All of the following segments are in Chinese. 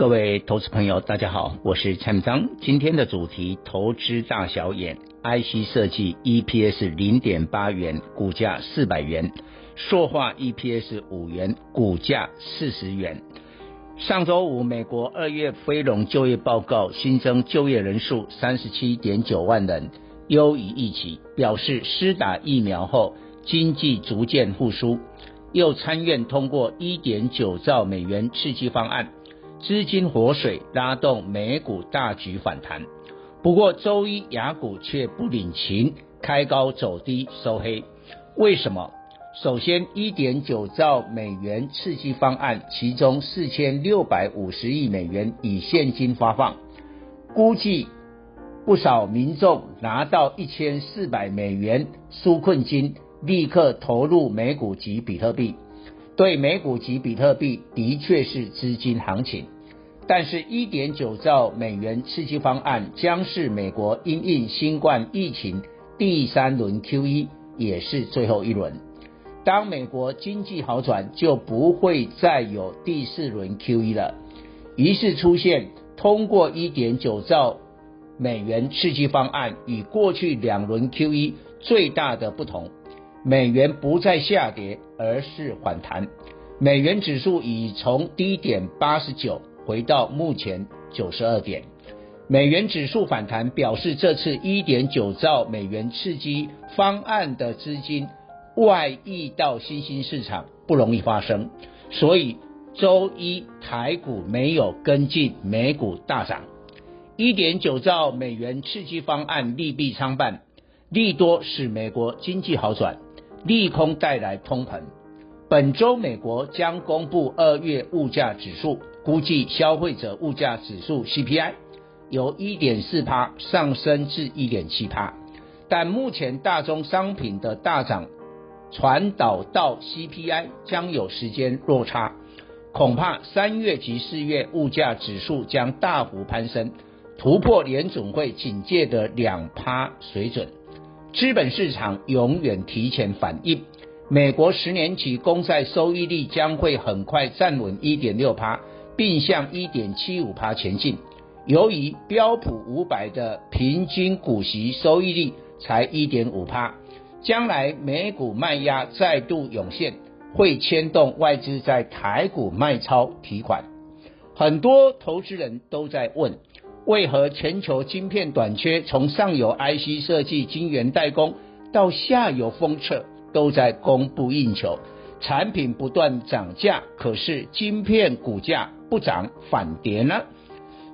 各位投资朋友，大家好，我是蔡明章。今天的主题：投资大小眼，IC 设计 EPS 零点八元，股价四百元；塑化 EPS 五元，股价四十元。上周五，美国二月非农就业报告新增就业人数三十七点九万人，优于预期，表示施打疫苗后经济逐渐复苏。又参院通过一点九兆美元刺激方案。资金活水拉动美股大举反弹，不过周一雅股却不领情，开高走低收黑。为什么？首先，一点九兆美元刺激方案，其中四千六百五十亿美元以现金发放，估计不少民众拿到一千四百美元纾困金，立刻投入美股及比特币。对美股及比特币的确是资金行情，但是1.9兆美元刺激方案将是美国因应新冠疫情第三轮 QE，也是最后一轮。当美国经济好转，就不会再有第四轮 QE 了。于是出现通过1.9兆美元刺激方案与过去两轮 QE 最大的不同。美元不再下跌，而是反弹。美元指数已从低点八十九回到目前九十二点。美元指数反弹，表示这次一点九兆美元刺激方案的资金外溢到新兴市场不容易发生，所以周一台股没有跟进，美股大涨。一点九兆美元刺激方案利弊参半，利多使美国经济好转。利空带来通膨。本周美国将公布二月物价指数，估计消费者物价指数 CPI 由1.4%上升至1.7%，但目前大宗商品的大涨传导到 CPI 将有时间落差，恐怕三月及四月物价指数将大幅攀升，突破联准会警戒的两趴水准。资本市场永远提前反应，美国十年期公债收益率将会很快站稳一点六趴，并向一点七五趴前进。由于标普五百的平均股息收益率才一点五趴，将来美股卖压再度涌现，会牵动外资在台股卖超提款。很多投资人都在问。为何全球晶片短缺？从上游 IC 设计、晶圆代工到下游封测，都在供不应求，产品不断涨价，可是晶片股价不涨反跌呢？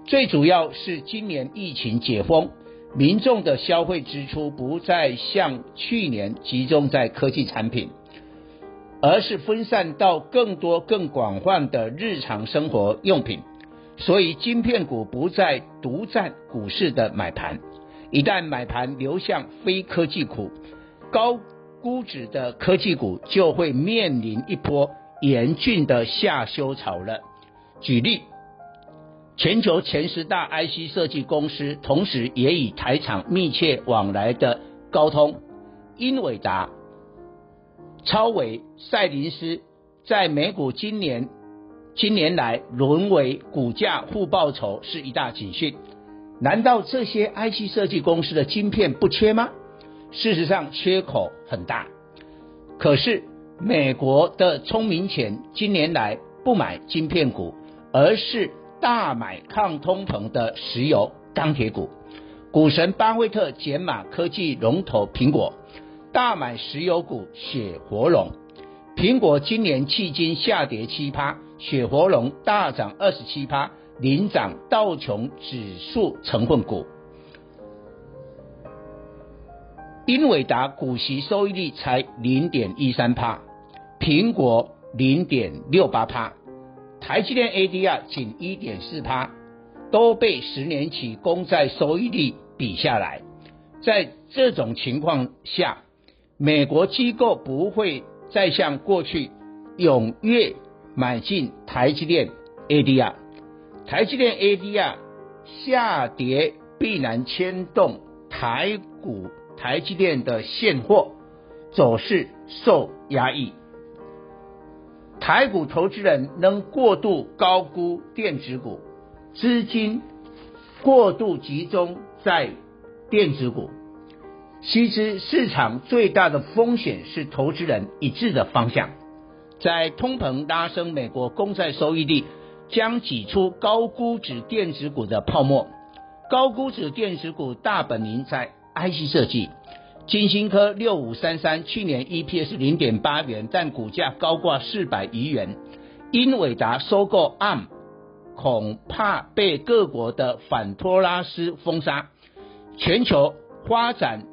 最主要是今年疫情解封，民众的消费支出不再像去年集中在科技产品，而是分散到更多更广泛的日常生活用品。所以，晶片股不再独占股市的买盘，一旦买盘流向非科技股，高估值的科技股就会面临一波严峻的下修潮了。举例，全球前十大 IC 设计公司，同时也与台厂密切往来的高通、英伟达、超伟、赛灵思，在美股今年。今年来沦为股价负报酬是一大警讯。难道这些 IC 设计公司的晶片不缺吗？事实上缺口很大。可是美国的聪明钱今年来不买晶片股，而是大买抗通膨的石油、钢铁股。股神巴菲特减码科技龙头苹果，大买石油股雪佛龙。苹果今年迄今下跌七趴。雪佛龙大涨二十七趴，领涨道琼指数成分股。英伟达股息收益率才零点一三趴，苹果零点六八趴，台积电 ADR 仅一点四趴，都被十年期公债收益率比下来。在这种情况下，美国机构不会再像过去踊跃买进台积电 ADR，台积电 ADR 下跌必然牵动台股台积电的现货走势受压抑。台股投资人能过度高估电子股，资金过度集中在电子股。须知市场最大的风险是投资人一致的方向，在通膨拉升，美国公债收益率将挤出高估值电子股的泡沫。高估值电子股大本营在 IC 设计，晶心科六五三三去年 EPS 零点八元，但股价高挂四百余元，英伟达收购 ARM，恐怕被各国的反托拉斯封杀，全球发展。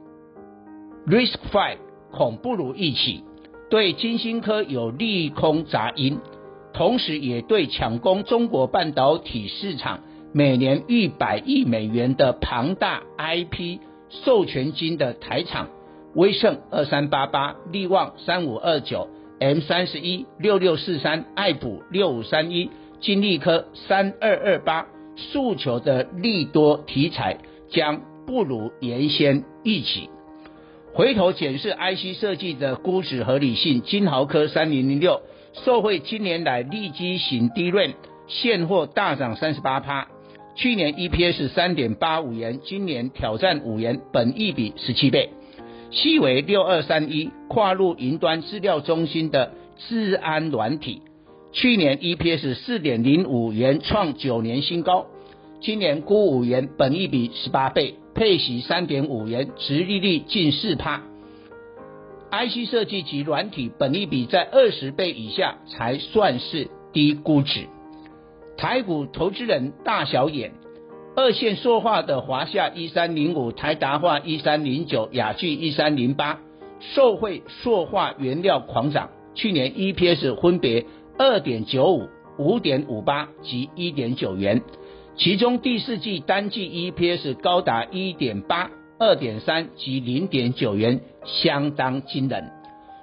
Risk five 恐不如预期，对晶心科有利空杂音，同时也对抢攻中国半导体市场每年逾百亿美元的庞大 IP 授权金的台厂威盛二三八八、力旺三五二九、M 三十一、六六四三、爱普六五三一、金利科三二二八诉求的利多题材将不如原先预期。回头检视 IC 设计的估值合理性，金豪科三零零六受惠今年来利基型低润现货大涨三十八趴，去年 EPS 三点八五元，今年挑战五元，本益比十七倍。细为六二三一跨入云端资料中心的治安软体，去年 EPS 四点零五元，创九年新高，今年估五元，本益比十八倍。配息三点五元，殖利率近四趴。IC 设计及软体本益比在二十倍以下才算是低估值。台股投资人大小眼，二线塑化的华夏一三零五、台达化一三零九、雅聚一三零八，受惠塑化原料狂涨，去年 EPS 分别二点九五、五点五八及一点九元。其中第四季单季 EPS 高达一点八、二点三及零点九元，相当惊人。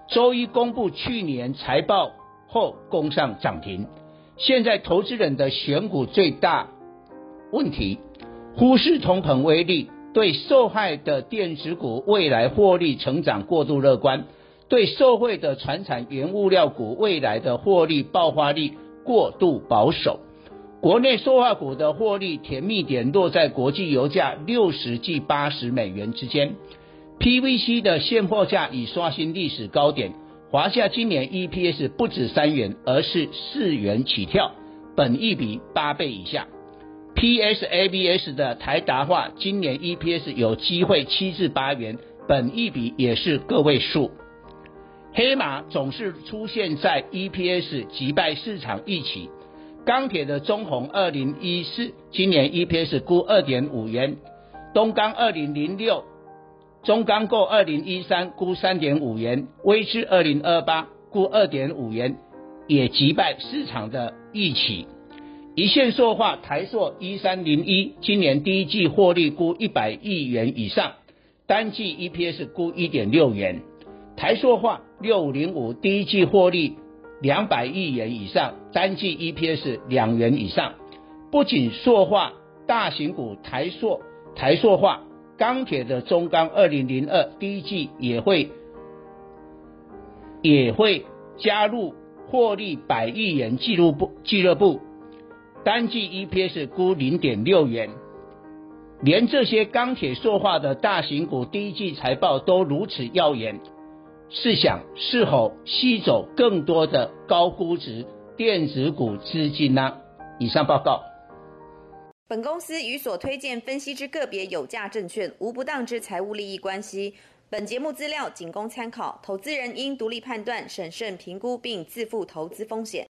周一公布去年财报后攻上涨停。现在投资人的选股最大问题，忽视通膨威力，对受害的电子股未来获利成长过度乐观，对受惠的传产原物料股未来的获利爆发力过度保守。国内塑化股的获利甜蜜点落在国际油价六十至八十美元之间，PVC 的现货价已刷新历史高点。华夏今年 EPS 不止三元，而是四元起跳，本一比八倍以下。PSABS 的台达化今年 EPS 有机会七至八元，本一比也是个位数。黑马总是出现在 EPS 击败市场预期。钢铁的中红二零一四今年 EPS 估二点五元，东钢二零零六，中钢构二零一三估三点五元，威致二零二八估二点五元，也击败市场的预期。一线塑化台塑一三零一今年第一季获利估一百亿元以上，单季 EPS 估一点六元。台塑化六五零五第一季获利。两百亿元以上，单季 EPS 两元以上。不仅塑化大型股台塑、台塑化，钢铁的中钢二零零二第一季也会也会加入获利百亿元俱乐部俱乐部，单季 EPS 估零点六元。连这些钢铁塑化的大型股第一季财报都如此耀眼。试想是否吸走更多的高估值电子股资金呢？以上报告。本公司与所推荐分析之个别有价证券无不当之财务利益关系。本节目资料仅供参考，投资人应独立判断、审慎评估并自负投资风险。